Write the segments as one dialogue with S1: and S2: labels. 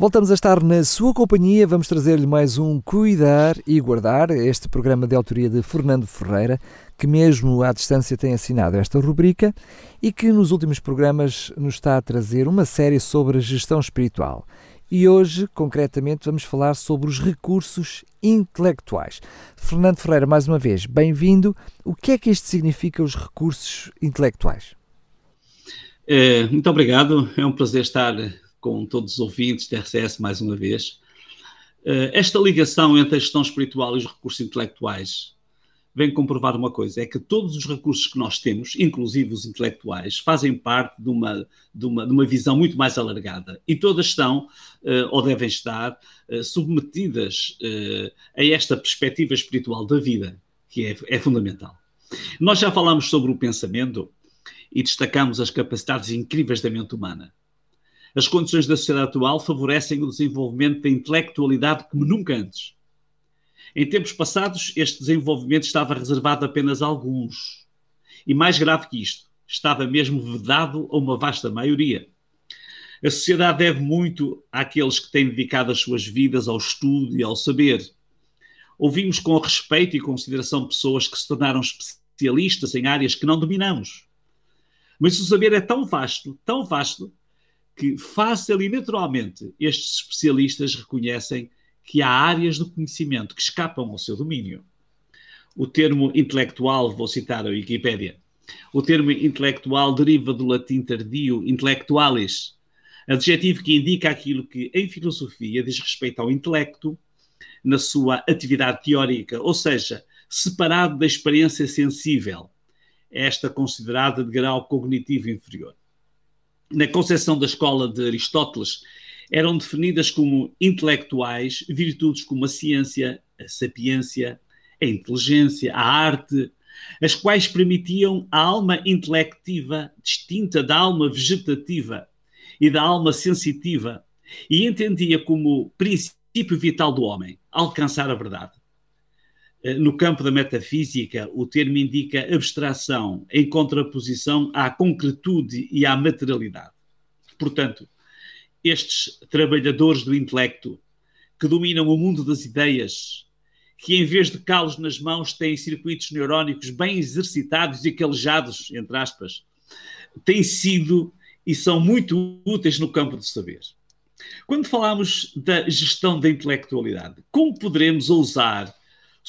S1: Voltamos a estar na sua companhia, vamos trazer-lhe mais um Cuidar e Guardar, este programa de autoria de Fernando Ferreira, que mesmo à distância tem assinado esta rubrica e que nos últimos programas nos está a trazer uma série sobre a gestão espiritual. E hoje, concretamente, vamos falar sobre os recursos intelectuais. Fernando Ferreira, mais uma vez, bem-vindo. O que é que isto significa, os recursos intelectuais?
S2: É, muito obrigado, é um prazer estar com todos os ouvintes da RCS mais uma vez. Eh, esta ligação entre a gestão espiritual e os recursos intelectuais vem comprovar uma coisa: é que todos os recursos que nós temos, inclusive os intelectuais, fazem parte de uma, de uma, de uma visão muito mais alargada e todas estão, uh, ou devem estar, uh, submetidas a esta perspectiva espiritual da vida, que é, é fundamental. Nós já falamos sobre o pensamento e destacamos as capacidades incríveis da mente humana. As condições da sociedade atual favorecem o desenvolvimento da intelectualidade como nunca antes. Em tempos passados, este desenvolvimento estava reservado apenas a alguns. E mais grave que isto, estava mesmo vedado a uma vasta maioria. A sociedade deve muito àqueles que têm dedicado as suas vidas ao estudo e ao saber. Ouvimos com respeito e consideração pessoas que se tornaram especialistas em áreas que não dominamos. Mas o saber é tão vasto, tão vasto, que fácil e naturalmente estes especialistas reconhecem que há áreas do conhecimento que escapam ao seu domínio. O termo intelectual, vou citar a Wikipédia, o termo intelectual deriva do latim tardio intellectualis, adjetivo que indica aquilo que em filosofia diz respeito ao intelecto na sua atividade teórica, ou seja, separado da experiência sensível, esta considerada de grau cognitivo inferior na concepção da escola de Aristóteles, eram definidas como intelectuais virtudes como a ciência, a sapiência, a inteligência, a arte, as quais permitiam a alma intelectiva distinta da alma vegetativa e da alma sensitiva e entendia como princípio vital do homem alcançar a verdade. Eh, no campo da metafísica, o termo indica abstração em contraposição à concretude e à materialidade. Portanto, estes trabalhadores do intelecto que dominam o mundo das ideias, que em vez de calos nas mãos têm circuitos neurónicos bem exercitados e calejados, entre aspas, têm sido e são muito úteis no campo do saber. Quando falamos da gestão da intelectualidade, como poderemos ousar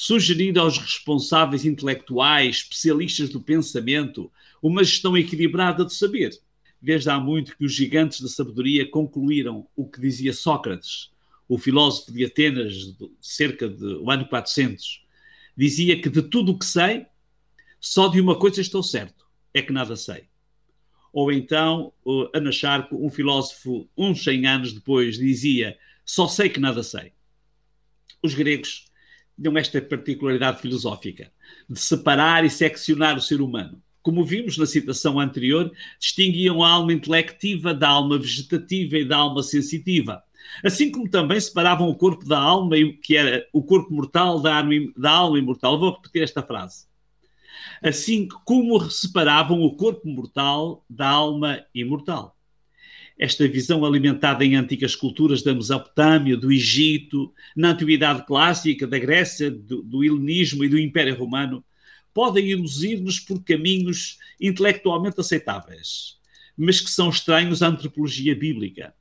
S2: sugerir aos responsáveis intelectuais, especialistas do pensamento, uma gestão equilibrada do saber. Desde há muito que os gigantes da sabedoria concluíram o que dizia Sócrates, o filósofo de Atenas, cerca do ano 400. Dizia que de tudo o que sei, só de uma coisa estou certo, é que nada sei. Ou então, Anacharco, um filósofo uns 100 anos depois, dizia: Só sei que nada sei. Os gregos tinham esta particularidade filosófica de separar e seccionar o ser humano. Como vimos na citação anterior, distinguiam a alma intelectiva da alma vegetativa e da alma sensitiva. Assim como também separavam o corpo da alma, que era o corpo mortal da alma, da alma imortal. Vou repetir esta frase. Assim como separavam o corpo mortal da alma imortal esta visão alimentada em antigas culturas da Mesopotâmia, do Egito, na Antiguidade Clássica, da Grécia, do, do Helenismo e do Império Romano, podem induzir-nos por caminhos intelectualmente aceitáveis, mas que são estranhos à antropologia bíblica.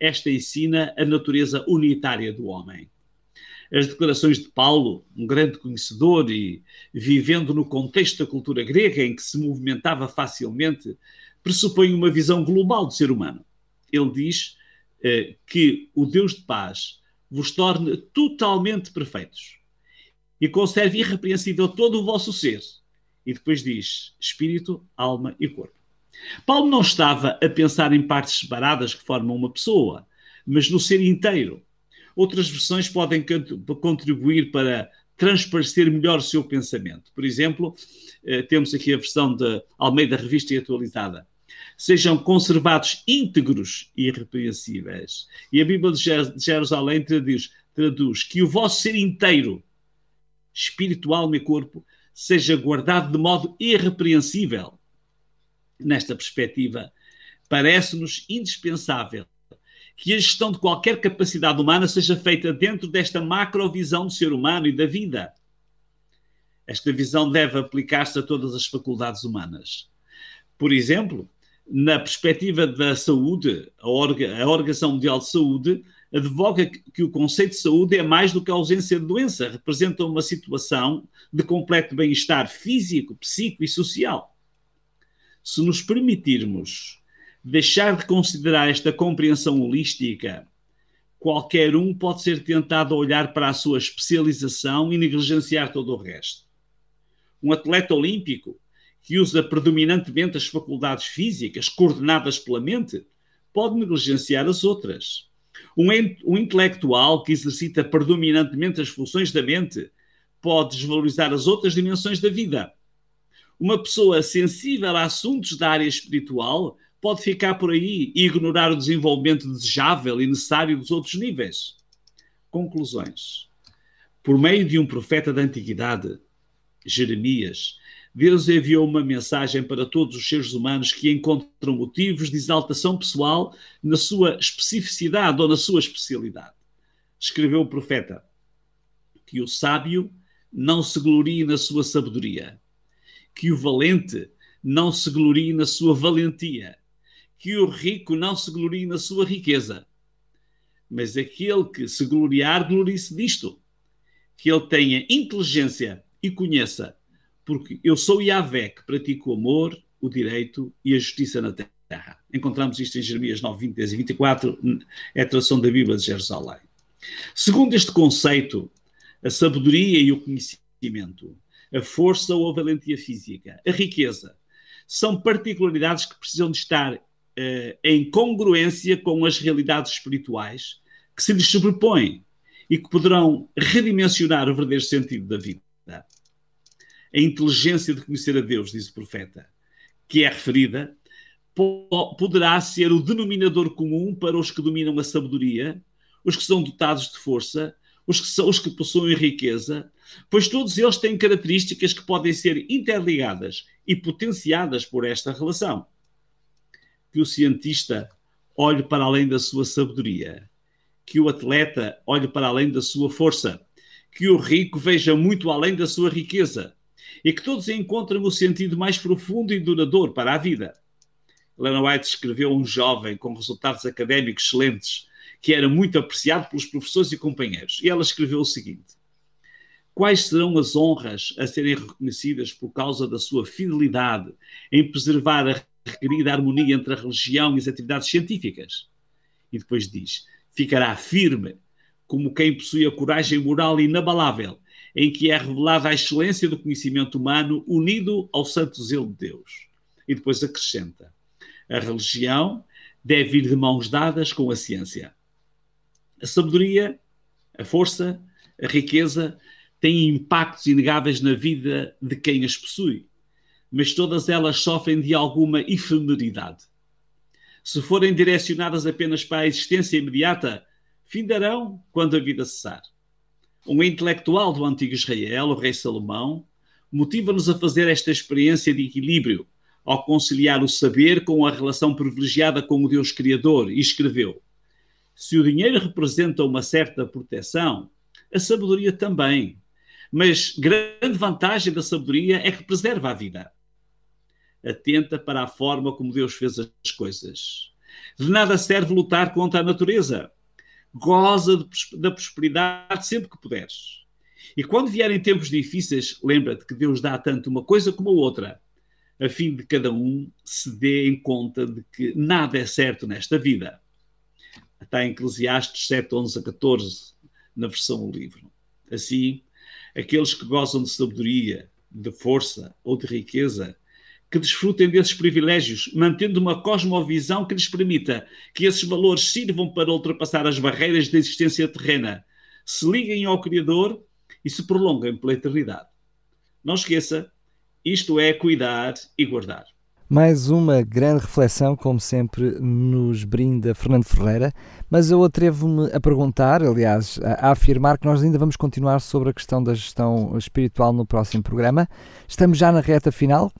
S2: Esta ensina a natureza unitária do homem. As declarações de Paulo, um grande conhecedor e vivendo no contexto da cultura grega em que se movimentava facilmente, pressupõem uma visão global do ser humano ele diz eh, que o Deus de paz vos torne totalmente perfeitos e conserve irrepreensível todo o vosso ser. E depois diz espírito, alma e corpo. Paulo não estava a pensar em partes separadas que formam uma pessoa, mas no ser inteiro. Outras versões podem contribuir para transparecer melhor o seu pensamento. Por exemplo, eh, temos aqui a versão de Almeida Revista e Atualizada. Sejam conservados íntegros e irrepreensíveis. E a Bíblia de Jerusalém traduz, traduz que o vosso ser inteiro, espiritual e corpo, seja guardado de modo irrepreensível. Nesta perspectiva, parece-nos indispensável que a gestão de qualquer capacidade humana seja feita dentro desta macrovisão do ser humano e da vida. Esta visão deve aplicar-se a todas as faculdades humanas. Por exemplo, na perspectiva da saúde, a, Orga, a Organização Mundial de Saúde advoga que o conceito de saúde é mais do que a ausência de doença, representa uma situação de completo bem-estar físico, psíquico e social. Se nos permitirmos deixar de considerar esta compreensão holística, qualquer um pode ser tentado a olhar para a sua especialização e negligenciar todo o resto. Um atleta olímpico que usa predominantemente as faculdades físicas coordenadas pela mente pode negligenciar as outras. Um, um intelectual que exercita predominantemente as funções da mente pode desvalorizar as outras dimensões da vida. Uma pessoa sensível a assuntos da área espiritual pode ficar por aí e ignorar o desenvolvimento desejável e necessário dos outros níveis. Conclusões. Por meio de um profeta da antiguidade, Jeremias, Deus enviou uma mensagem para todos os seres humanos que encontram motivos de exaltação pessoal na sua especificidade ou na sua especialidade. Escreveu o profeta que o sábio não se glorie na sua sabedoria, que o valente não se glorie na sua valentia, que o rico não se glorie na sua riqueza. Mas aquele que se gloriar, glorie-se disto: que ele tenha inteligência e conheça, porque eu sou Yahvé que pratico o amor, o direito e a justiça na terra. Encontramos isto em Jeremias 9, 23 e 24, é a tradução da Bíblia de Jerusalém. Segundo este conceito, a sabedoria e o conhecimento, a força ou a valentia física, a riqueza, são particularidades que precisam de estar uh, em congruência com as realidades espirituais que se lhes sobrepõem e que poderão redimensionar o verdadeiro sentido da vida. A inteligência de conhecer a Deus, diz o profeta, que é referida, poderá ser o denominador comum para os que dominam a sabedoria, os que são dotados de força, os que, são, os que possuem riqueza, pois todos eles têm características que podem ser interligadas e potenciadas por esta relação. Que o cientista olhe para além da sua sabedoria, que o atleta olhe para além da sua força, que o rico veja muito além da sua riqueza e que todos encontrem o sentido mais profundo e duradouro para a vida. Helena White escreveu um jovem com resultados académicos excelentes, que era muito apreciado pelos professores e companheiros. E ela escreveu o seguinte: Quais serão as honras a serem reconhecidas por causa da sua fidelidade em preservar a requerida harmonia entre a religião e as atividades científicas. E depois diz: ficará firme como quem possui a coragem moral inabalável, em que é revelada a excelência do conhecimento humano unido ao santo zelo de Deus. E depois acrescenta: a religião deve ir de mãos dadas com a ciência. A sabedoria, a força, a riqueza têm impactos inegáveis na vida de quem as possui mas todas elas sofrem de alguma efemeridade. Se forem direcionadas apenas para a existência imediata, findarão quando a vida cessar. Um intelectual do antigo Israel, o rei Salomão, motiva-nos a fazer esta experiência de equilíbrio ao conciliar o saber com a relação privilegiada com o Deus Criador e escreveu: Se o dinheiro representa uma certa proteção, a sabedoria também. Mas grande vantagem da sabedoria é que preserva a vida atenta para a forma como Deus fez as coisas. De nada serve lutar contra a natureza. Goza da prosperidade sempre que puderes. E quando vierem tempos difíceis, lembra-te que Deus dá tanto uma coisa como a outra, a fim de cada um se dê em conta de que nada é certo nesta vida. Está em Eclesiastes 7, 11 a 14, na versão do livro. Assim, aqueles que gozam de sabedoria, de força ou de riqueza, que desfrutem desses privilégios, mantendo uma cosmovisão que lhes permita que esses valores sirvam para ultrapassar as barreiras da existência terrena, se liguem ao Criador e se prolongam pela eternidade. Não esqueça, isto é cuidar e guardar.
S1: Mais uma grande reflexão, como sempre, nos brinda Fernando Ferreira, mas eu atrevo-me a perguntar, aliás, a, afirmar que nós ainda vamos continuar sobre a questão da gestão espiritual no próximo programa. Estamos já na reta final?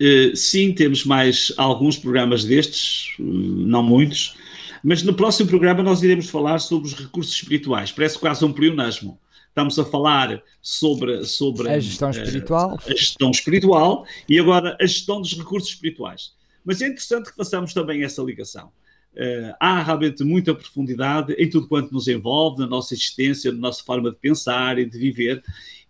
S2: Uh, sim, temos mais alguns programas destes, não muitos, mas no próximo programa nós iremos falar sobre os recursos espirituais. Parece quase um pleonasmo estamos a falar sobre, sobre
S1: a gestão espiritual.
S2: A, a gestão espiritual e agora a gestão dos recursos espirituais. Mas é interessante que façamos também essa ligação. Uh, há realmente muita profundidade em tudo quanto nos envolve, na nossa existência, na nossa forma de pensar e de viver,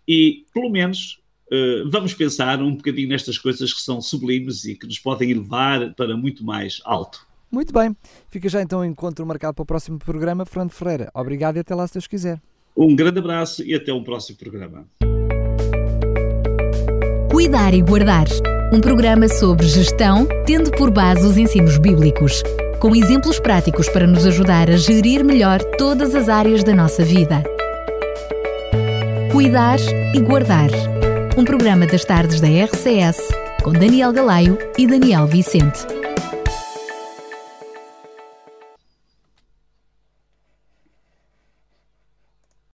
S2: e pelo menos uh, vamos pensar um bocadinho nestas coisas que são sublimes e que nos podem elevar para muito mais alto.
S1: Muito bem, fica já então o encontro marcado para o próximo programa. Fernando Ferreira, obrigado e até lá se Deus quiser.
S2: Um grande abraço e até um próximo programa.
S3: Cuidar e Guardar um programa sobre gestão, tendo por base os ensinos bíblicos, com exemplos práticos para nos ajudar a gerir melhor todas as áreas da nossa vida. Cuidar e Guardar um programa das tardes da RCS, com Daniel Galaio e Daniel Vicente.